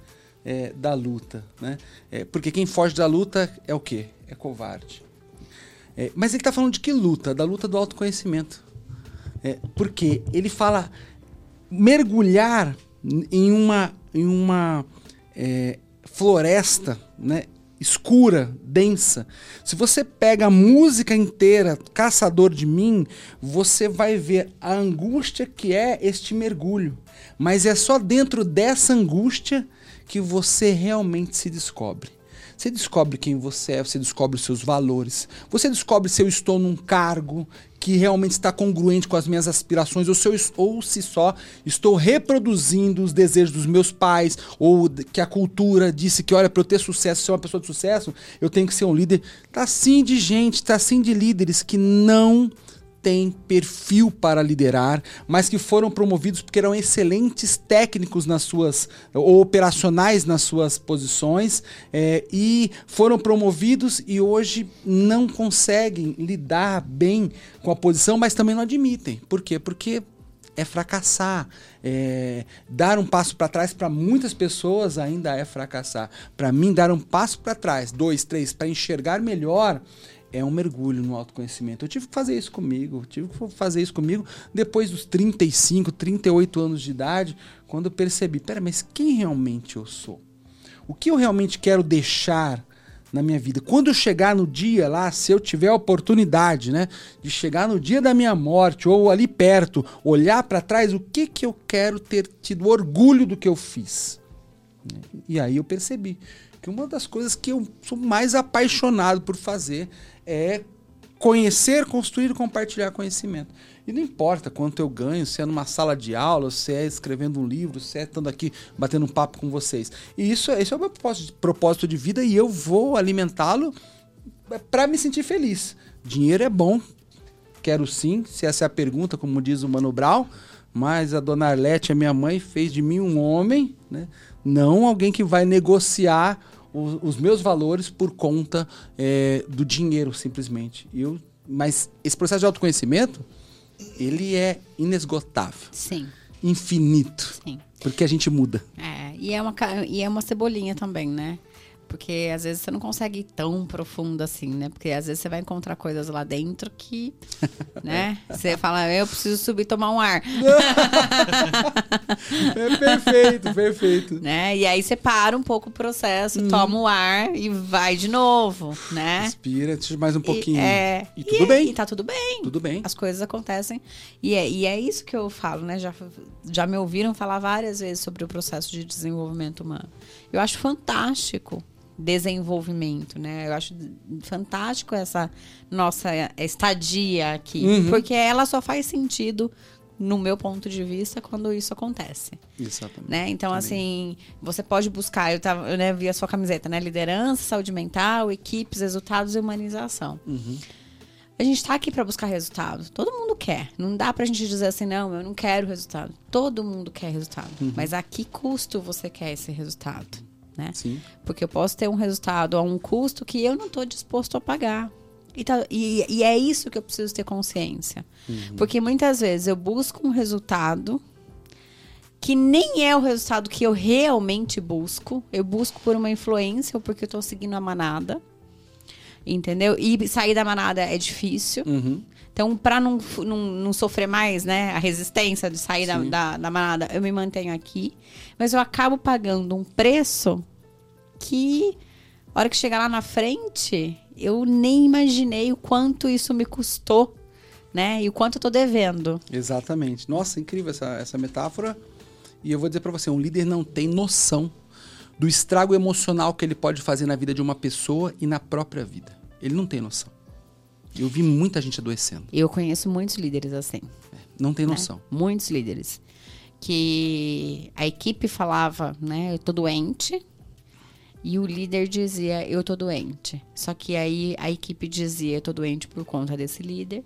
é, da luta. Né? É, porque quem foge da luta é o quê? É covarde. É, mas ele está falando de que luta? Da luta do autoconhecimento. É, porque ele fala mergulhar em uma, em uma é, floresta né, escura, densa. Se você pega a música inteira, Caçador de Mim, você vai ver a angústia que é este mergulho. Mas é só dentro dessa angústia que você realmente se descobre. Você descobre quem você é, você descobre os seus valores, você descobre se eu estou num cargo que realmente está congruente com as minhas aspirações, ou se, eu, ou se só estou reproduzindo os desejos dos meus pais, ou que a cultura disse que, olha, para eu ter sucesso, ser uma pessoa de sucesso, eu tenho que ser um líder. Tá assim de gente, tá assim de líderes que não têm perfil para liderar, mas que foram promovidos porque eram excelentes técnicos nas suas ou operacionais nas suas posições é, e foram promovidos e hoje não conseguem lidar bem com a posição, mas também não admitem. Por quê? Porque é fracassar. É, dar um passo para trás para muitas pessoas ainda é fracassar. Para mim, dar um passo para trás, dois, três, para enxergar melhor, é um mergulho no autoconhecimento. Eu tive que fazer isso comigo, tive que fazer isso comigo depois dos 35, 38 anos de idade, quando eu percebi, pera, mas quem realmente eu sou? O que eu realmente quero deixar na minha vida? Quando eu chegar no dia lá, se eu tiver a oportunidade, né, de chegar no dia da minha morte ou ali perto, olhar para trás, o que que eu quero ter tido orgulho do que eu fiz? E aí eu percebi que uma das coisas que eu sou mais apaixonado por fazer é conhecer, construir e compartilhar conhecimento. E não importa quanto eu ganho, se é numa sala de aula, se é escrevendo um livro, se é estando aqui batendo um papo com vocês. E isso, esse é o meu propósito de vida e eu vou alimentá-lo para me sentir feliz. Dinheiro é bom, quero sim, se essa é a pergunta, como diz o Mano Brown, mas a dona Arlete, a minha mãe, fez de mim um homem, né? Não alguém que vai negociar os, os meus valores por conta é, do dinheiro, simplesmente. Eu, mas esse processo de autoconhecimento, ele é inesgotável. Sim. Infinito. Sim. Porque a gente muda. É, e é uma, e é uma cebolinha também, né? Porque às vezes você não consegue ir tão profundo assim, né? Porque às vezes você vai encontrar coisas lá dentro que, <laughs> né? Você fala, eu preciso subir tomar um ar. <laughs> é perfeito, perfeito. Né? E aí você para um pouco o processo, hum. toma o ar e vai de novo, né? Respira, mais um pouquinho. E, é, e tudo e, bem. E tá tudo bem. Tudo bem. As coisas acontecem. E é, e é isso que eu falo, né? Já, já me ouviram falar várias vezes sobre o processo de desenvolvimento humano. Eu acho fantástico desenvolvimento, né? Eu acho fantástico essa nossa estadia aqui, uhum. porque ela só faz sentido no meu ponto de vista quando isso acontece. Exatamente. Né? Então, Também. assim, você pode buscar, eu, tava, eu né, vi a sua camiseta, né? Liderança, saúde mental, equipes, resultados e humanização. Uhum. A gente está aqui para buscar resultado. Todo mundo quer. Não dá para a gente dizer assim, não, eu não quero resultado. Todo mundo quer resultado. Uhum. Mas a que custo você quer esse resultado? Né? Sim. Porque eu posso ter um resultado a um custo que eu não estou disposto a pagar. E, tá, e, e, é isso que eu preciso ter consciência. Uhum. Porque muitas vezes eu busco um resultado que nem é o resultado que eu realmente busco. Eu busco por uma influência ou porque eu estou seguindo a manada. Entendeu? E sair da manada é difícil. Uhum. Então, para não, não, não, sofrer mais, né, a resistência de sair da, da, da, manada, eu me mantenho aqui. Mas eu acabo pagando um preço que, a hora que chegar lá na frente, eu nem imaginei o quanto isso me custou, né? E o quanto eu tô devendo. Exatamente. Nossa, incrível essa, essa metáfora. E eu vou dizer para você, um líder não tem noção do estrago emocional que ele pode fazer na vida de uma pessoa e na própria vida. Ele não tem noção. Eu vi muita gente adoecendo. Eu conheço muitos líderes assim. É, não tem né? noção. Né? Muitos líderes. Que a equipe falava, né? Eu tô doente. E o líder dizia, eu tô doente. Só que aí a equipe dizia, eu tô doente por conta desse líder.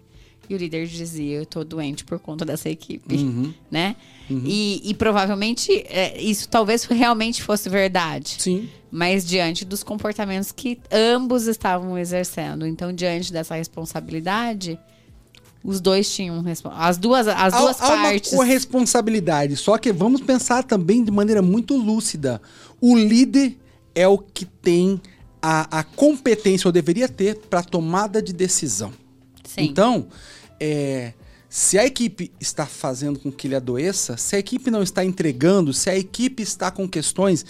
E o líder dizia, eu tô doente por conta dessa equipe, uhum. <laughs> né? Uhum. E, e, provavelmente é, isso talvez realmente fosse verdade. Sim. Mas diante dos comportamentos que ambos estavam exercendo. Então, diante dessa responsabilidade, os dois tinham as duas as duas há, partes. Há uma responsabilidade, só que vamos pensar também de maneira muito lúcida. O líder é o que tem a, a competência ou deveria ter para tomada de decisão. Sim. Então, é, se a equipe está fazendo com que ele adoeça, se a equipe não está entregando, se a equipe está com questões,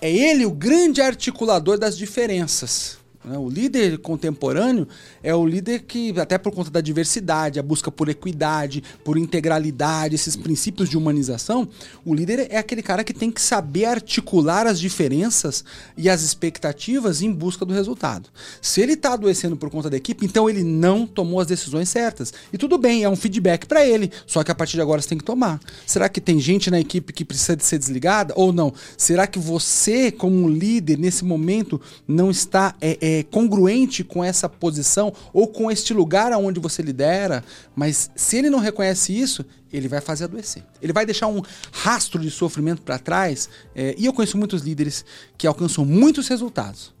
é ele o grande articulador das diferenças. Né? O líder contemporâneo é o líder que, até por conta da diversidade, a busca por equidade, por integralidade, esses princípios de humanização, o líder é aquele cara que tem que saber articular as diferenças e as expectativas em busca do resultado. Se ele está adoecendo por conta da equipe, então ele não tomou as decisões certas. E tudo bem, é um feedback para ele, só que a partir de agora você tem que tomar. Será que tem gente na equipe que precisa de ser desligada ou não? Será que você, como líder, nesse momento, não está. É, é, congruente com essa posição ou com este lugar aonde você lidera, mas se ele não reconhece isso, ele vai fazer adoecer. Ele vai deixar um rastro de sofrimento para trás. É, e eu conheço muitos líderes que alcançam muitos resultados,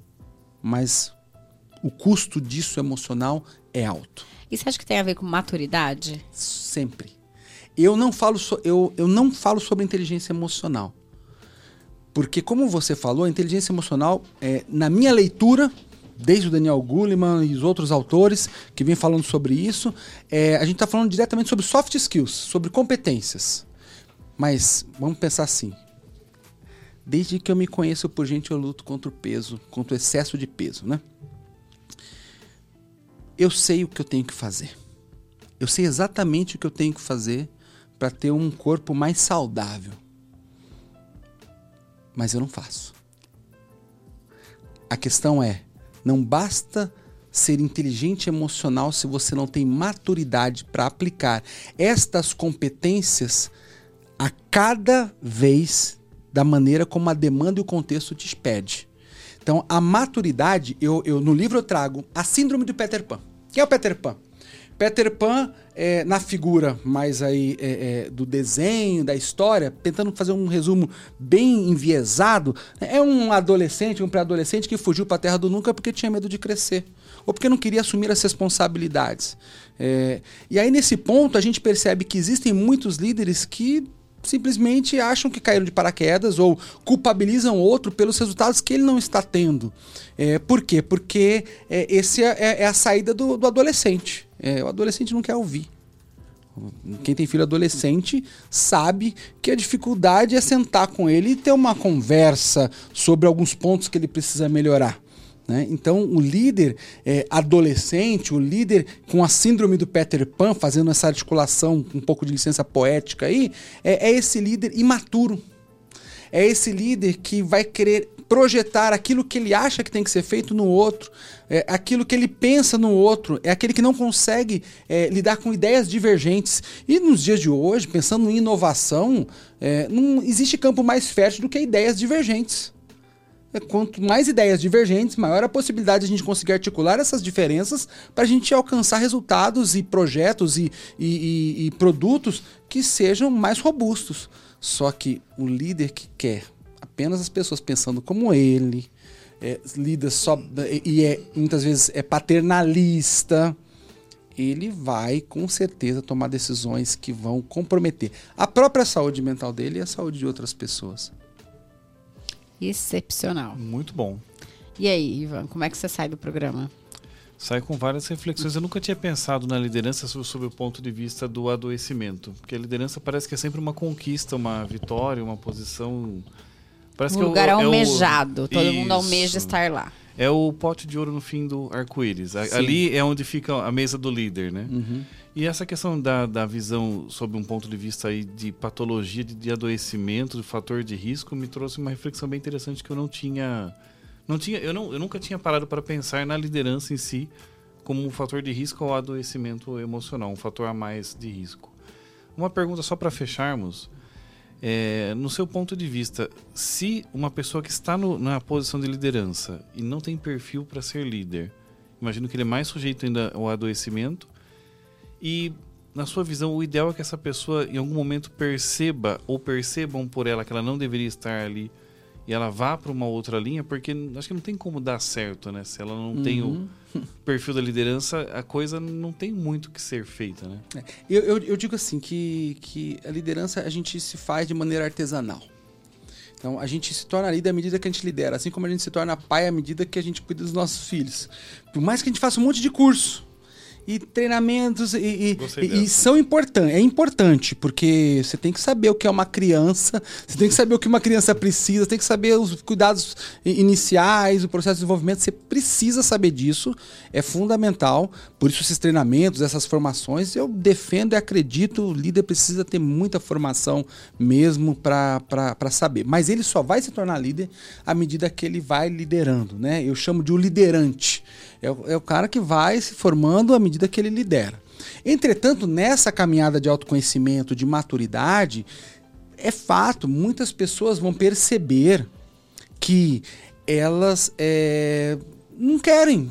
mas o custo disso emocional é alto. E você acha que tem a ver com maturidade? Sempre. Eu não falo, so, eu, eu não falo sobre inteligência emocional. Porque, como você falou, a inteligência emocional, é, na minha leitura, desde o Daniel Goleman e os outros autores que vêm falando sobre isso, é, a gente está falando diretamente sobre soft skills, sobre competências. Mas vamos pensar assim. Desde que eu me conheço por gente, eu luto contra o peso, contra o excesso de peso, né? Eu sei o que eu tenho que fazer. Eu sei exatamente o que eu tenho que fazer para ter um corpo mais saudável. Mas eu não faço. A questão é, não basta ser inteligente emocional se você não tem maturidade para aplicar estas competências a cada vez da maneira como a demanda e o contexto te pede. Então, a maturidade, eu, eu no livro eu trago a síndrome do Peter Pan. Quem é o Peter Pan? Peter Pan, é, na figura mais aí é, é, do desenho, da história, tentando fazer um resumo bem enviesado, é um adolescente, um pré-adolescente que fugiu para a Terra do Nunca porque tinha medo de crescer ou porque não queria assumir as responsabilidades. É, e aí, nesse ponto, a gente percebe que existem muitos líderes que simplesmente acham que caíram de paraquedas ou culpabilizam outro pelos resultados que ele não está tendo. É, por quê? Porque é, esse é, é, é, a saída do, do adolescente. É, o adolescente não quer ouvir. Quem tem filho adolescente sabe que a dificuldade é sentar com ele e ter uma conversa sobre alguns pontos que ele precisa melhorar. Né? Então, o líder é, adolescente, o líder com a síndrome do Peter Pan, fazendo essa articulação com um pouco de licença poética aí, é, é esse líder imaturo. É esse líder que vai querer projetar aquilo que ele acha que tem que ser feito no outro, é aquilo que ele pensa no outro, é aquele que não consegue é, lidar com ideias divergentes. E nos dias de hoje, pensando em inovação, é, não existe campo mais fértil do que ideias divergentes. É, quanto mais ideias divergentes, maior a possibilidade de a gente conseguir articular essas diferenças para a gente alcançar resultados e projetos e, e, e, e produtos que sejam mais robustos. Só que o líder que quer apenas as pessoas pensando como ele, é, lida só e é muitas vezes é paternalista, ele vai com certeza tomar decisões que vão comprometer a própria saúde mental dele e a saúde de outras pessoas. Excepcional. Muito bom. E aí, Ivan, como é que você sai do programa? Sai com várias reflexões. Eu nunca tinha pensado na liderança sob o ponto de vista do adoecimento. Porque a liderança parece que é sempre uma conquista, uma vitória, uma posição. Parece um que lugar é o, almejado. É o... Todo Isso. mundo almeja estar lá. É o pote de ouro no fim do arco-íris. Ali é onde fica a mesa do líder, né? Uhum. E essa questão da, da visão sob um ponto de vista aí de patologia, de, de adoecimento, de fator de risco, me trouxe uma reflexão bem interessante que eu não tinha. Não tinha eu, não, eu nunca tinha parado para pensar na liderança em si como um fator de risco ou adoecimento emocional, um fator a mais de risco. Uma pergunta só para fecharmos. É, no seu ponto de vista, se uma pessoa que está no, na posição de liderança e não tem perfil para ser líder, imagino que ele é mais sujeito ainda ao adoecimento e, na sua visão, o ideal é que essa pessoa em algum momento perceba ou percebam por ela que ela não deveria estar ali e ela vá para uma outra linha, porque acho que não tem como dar certo, né? Se ela não uhum. tem o <laughs> perfil da liderança, a coisa não tem muito que ser feita, né? É. Eu, eu, eu, digo assim, que, que a liderança a gente se faz de maneira artesanal. Então, a gente se torna líder à medida que a gente lidera, assim como a gente se torna pai à medida que a gente cuida dos nossos filhos. Por mais que a gente faça um monte de curso, e treinamentos e, e, e, são importantes. É importante porque você tem que saber o que é uma criança, você tem que saber o que uma criança precisa, tem que saber os cuidados iniciais, o processo de desenvolvimento. Você precisa saber disso, é fundamental. Por isso esses treinamentos, essas formações, eu defendo e acredito. O líder precisa ter muita formação mesmo para saber. Mas ele só vai se tornar líder à medida que ele vai liderando, né? Eu chamo de o liderante. É o, é o cara que vai se formando à medida que ele lidera. Entretanto, nessa caminhada de autoconhecimento, de maturidade, é fato, muitas pessoas vão perceber que elas é, não querem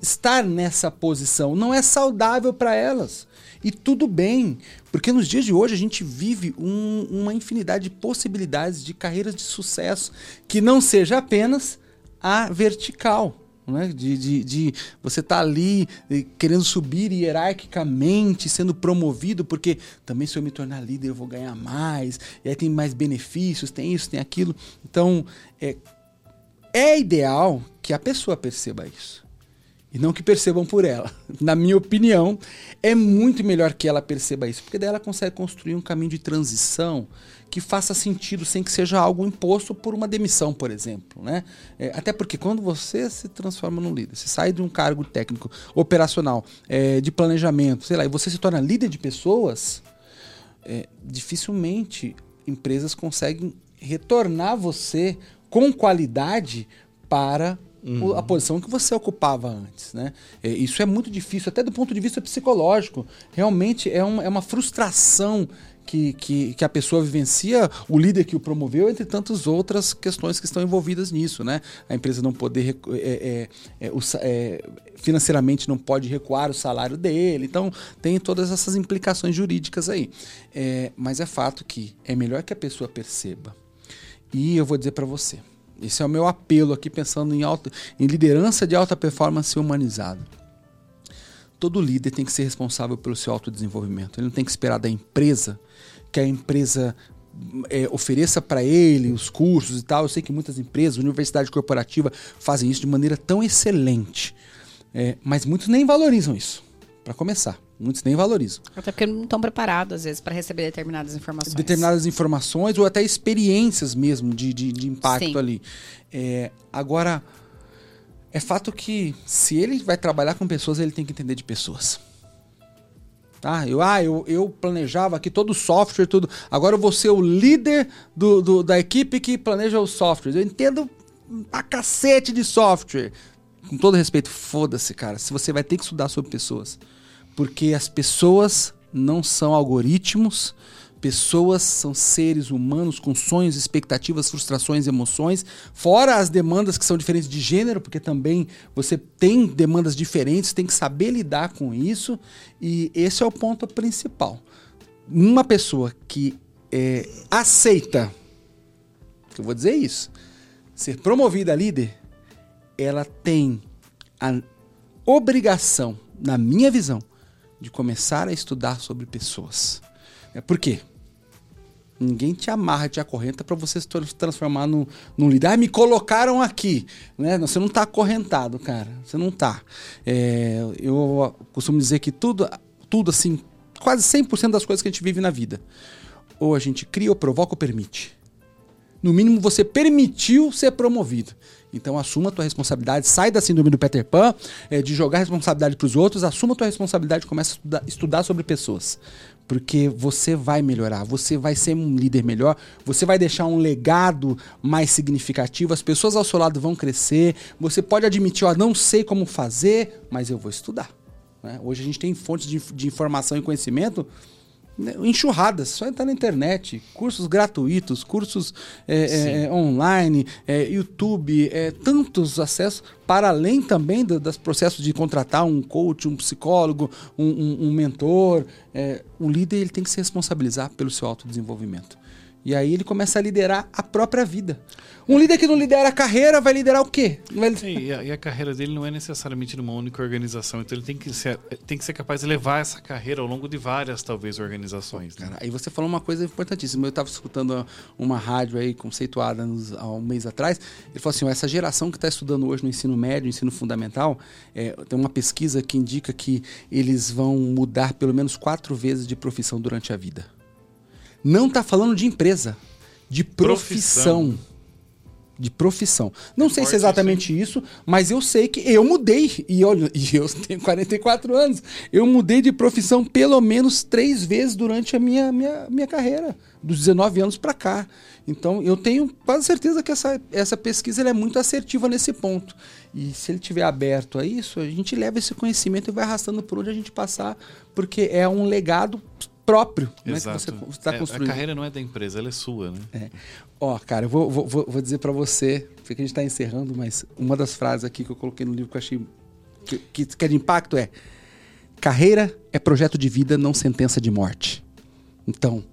estar nessa posição, não é saudável para elas. E tudo bem, porque nos dias de hoje a gente vive um, uma infinidade de possibilidades de carreiras de sucesso que não seja apenas a vertical. Né? De, de, de você estar tá ali eh, querendo subir hierarquicamente, sendo promovido, porque também se eu me tornar líder eu vou ganhar mais, e aí tem mais benefícios, tem isso, tem aquilo. Então, é, é ideal que a pessoa perceba isso. E não que percebam por ela. <laughs> Na minha opinião, é muito melhor que ela perceba isso, porque daí ela consegue construir um caminho de transição que faça sentido sem que seja algo imposto por uma demissão, por exemplo. Né? É, até porque quando você se transforma num líder, você sai de um cargo técnico, operacional, é, de planejamento, sei lá, e você se torna líder de pessoas, é, dificilmente empresas conseguem retornar você com qualidade para uhum. a posição que você ocupava antes, né? É, isso é muito difícil, até do ponto de vista psicológico. Realmente é uma, é uma frustração que, que, que, a pessoa vivencia, o líder que o promoveu, entre tantas outras questões que estão envolvidas nisso, né? A empresa não poder é, é, é, é, financeiramente não pode recuar o salário dele, então tem todas essas implicações jurídicas aí. É, mas é fato que é melhor que a pessoa perceba. E eu vou dizer para você, esse é o meu apelo aqui pensando em, alta, em liderança de alta performance humanizado todo líder tem que ser responsável pelo seu autodesenvolvimento. Ele não tem que esperar da empresa que a empresa é, ofereça para ele os cursos e tal. Eu sei que muitas empresas, universidade corporativa, fazem isso de maneira tão excelente. É, mas muitos nem valorizam isso, para começar. Muitos nem valorizam. Até porque não estão preparados, às vezes, para receber determinadas informações. Determinadas informações ou até experiências mesmo de, de, de impacto Sim. ali. É, agora, é fato que se ele vai trabalhar com pessoas, ele tem que entender de pessoas. Tá? Eu, ah, eu, eu planejava aqui todo o software, tudo. Agora eu vou ser o líder do, do, da equipe que planeja os softwares. Eu entendo a cacete de software. Com todo respeito, foda-se, cara. Se você vai ter que estudar sobre pessoas. Porque as pessoas não são algoritmos, Pessoas são seres humanos com sonhos, expectativas, frustrações, emoções, fora as demandas que são diferentes de gênero, porque também você tem demandas diferentes, tem que saber lidar com isso, e esse é o ponto principal. Uma pessoa que é, aceita, eu vou dizer isso, ser promovida a líder, ela tem a obrigação, na minha visão, de começar a estudar sobre pessoas. É por quê? Ninguém te amarra, te acorrenta para você se transformar num, num líder. Ah, me colocaram aqui. Né? Você não está acorrentado, cara. Você não está. É, eu costumo dizer que tudo, tudo assim, quase 100% das coisas que a gente vive na vida, ou a gente cria, ou provoca, ou permite. No mínimo, você permitiu ser promovido. Então assuma a tua responsabilidade, sai da síndrome do Peter Pan, é, de jogar responsabilidade para os outros, assuma a tua responsabilidade e começa a estudar, estudar sobre pessoas porque você vai melhorar, você vai ser um líder melhor, você vai deixar um legado mais significativo, as pessoas ao seu lado vão crescer, você pode admitir, ó, não sei como fazer, mas eu vou estudar. Né? Hoje a gente tem fontes de, de informação e conhecimento enxurradas, só entrar na internet, cursos gratuitos, cursos é, é, online, é, YouTube, é, tantos acessos, para além também do, dos processos de contratar um coach, um psicólogo, um, um, um mentor. É, o líder ele tem que se responsabilizar pelo seu autodesenvolvimento. E aí ele começa a liderar a própria vida. Um líder que não lidera a carreira vai liderar o quê? Vai... Sim, e, a, e, a, carreira dele não é necessariamente numa única organização, então ele tem que ser, tem que ser capaz de levar essa carreira ao longo de várias, talvez, organizações. Né? Cara, aí você falou uma coisa importantíssima. Eu estava escutando uma rádio aí conceituada nos, há um mês atrás. Ele falou assim: essa geração que está estudando hoje no ensino médio, no ensino fundamental, é, tem uma pesquisa que indica que eles vão mudar pelo menos quatro vezes de profissão durante a vida. Não está falando de empresa, de profissão. profissão de profissão. Não sei se é exatamente isso, mas eu sei que eu mudei. E, olha, <laughs> e eu tenho 44 anos. Eu mudei de profissão pelo menos três vezes durante a minha, minha, minha carreira, dos 19 anos para cá. Então eu tenho quase certeza que essa, essa pesquisa é muito assertiva nesse ponto. E se ele tiver aberto a isso, a gente leva esse conhecimento e vai arrastando por onde a gente passar, porque é um legado próprio Exato. né, que você está é, construindo. A carreira não é da empresa, ela é sua, né? É. Ó, cara, eu vou, vou, vou dizer para você, sei que a gente está encerrando, mas uma das frases aqui que eu coloquei no livro que eu achei que, que, que é de impacto é: carreira é projeto de vida, não sentença de morte. Então,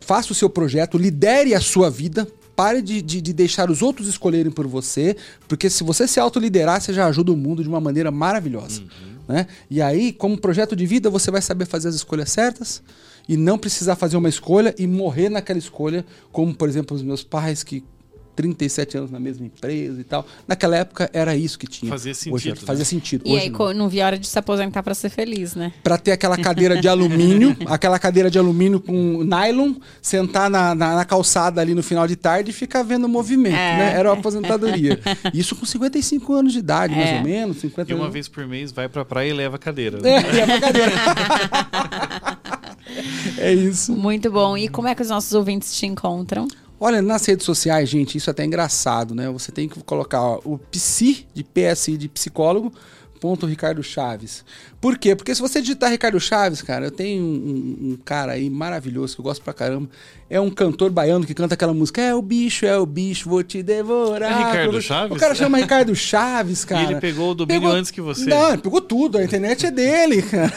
faça o seu projeto, lidere a sua vida, pare de, de, de, deixar os outros escolherem por você, porque se você se autoliderar, você já ajuda o mundo de uma maneira maravilhosa. Uhum. Né? E aí, como projeto de vida, você vai saber fazer as escolhas certas e não precisar fazer uma escolha e morrer naquela escolha, como, por exemplo, os meus pais que 37 anos na mesma empresa e tal. Naquela época era isso que tinha. Fazia sentido. Hoje, né? Fazia sentido. E Hoje aí não. não via hora de se aposentar para ser feliz, né? Para ter aquela cadeira de alumínio, <laughs> aquela cadeira de alumínio com nylon, sentar na, na, na, calçada ali no final de tarde e ficar vendo o movimento, é. né? Era uma aposentadoria. Isso com 55 anos de idade, é. mais ou menos. 50 e uma anos. vez por mês vai pra praia e leva a cadeira. É, leva a cadeira. <laughs> é isso. Muito bom. E como é que os nossos ouvintes te encontram? Olha, nas redes sociais, gente, isso é até engraçado, né? Você tem que colocar ó, o psi de PSI de psicólogo Ricardo Chaves. Por quê? Porque se você digitar Ricardo Chaves, cara, eu tenho um, um, cara aí maravilhoso que eu gosto pra caramba. É um cantor baiano que canta aquela música. É o bicho, é o bicho, vou te devorar. É Ricardo Chaves? O cara chama Ricardo <laughs> Chaves, cara. E ele pegou o domínio pegou... antes que você. Não, ele pegou tudo. A internet é dele, cara.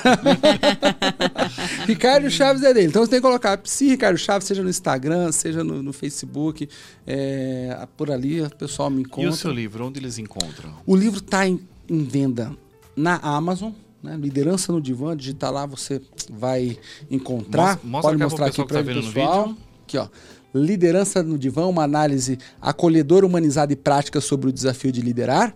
<laughs> Ricardo Chaves é dele. Então você tem que colocar se Ricardo Chaves, seja no Instagram, seja no, no Facebook. É, por ali o pessoal me encontra. E o seu livro, onde eles encontram? O livro tá em em venda na Amazon. Né? Liderança no Divã, digitar lá você vai encontrar. Mostra, Pode mostrar aqui para tá o pessoal. Aqui, ó. Liderança no Divã, uma análise acolhedora, humanizada e prática sobre o desafio de liderar.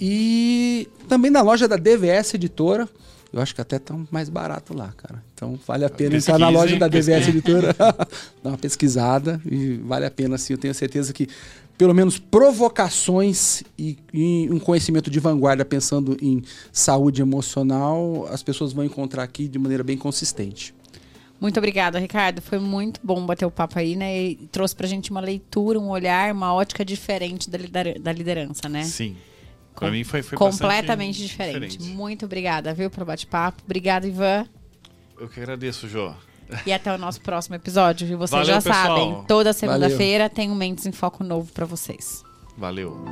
E também na loja da DVS Editora. Eu acho que até tá mais barato lá, cara. Então vale a pena Pesquise, entrar na loja da DVS Editora, <laughs> dar uma pesquisada e vale a pena sim. Eu tenho certeza que pelo menos provocações e, e, um conhecimento de vanguarda pensando em saúde emocional, as pessoas vão encontrar aqui de maneira bem consistente. Muito obrigada, Ricardo. Foi muito bom bater o papo aí, né? E trouxe pra gente uma leitura, um olhar, uma ótica diferente da, da liderança, né? Sim. Para mim foi, foi completamente diferente. diferente. Muito obrigada, viu, pelo bate-papo. Obrigada, Ivan. Eu que agradeço, Jô. E até o nosso próximo episódio. E vocês Valeu, já pessoal. sabem, toda segunda-feira tem um Mentes em Foco novo para vocês. Valeu.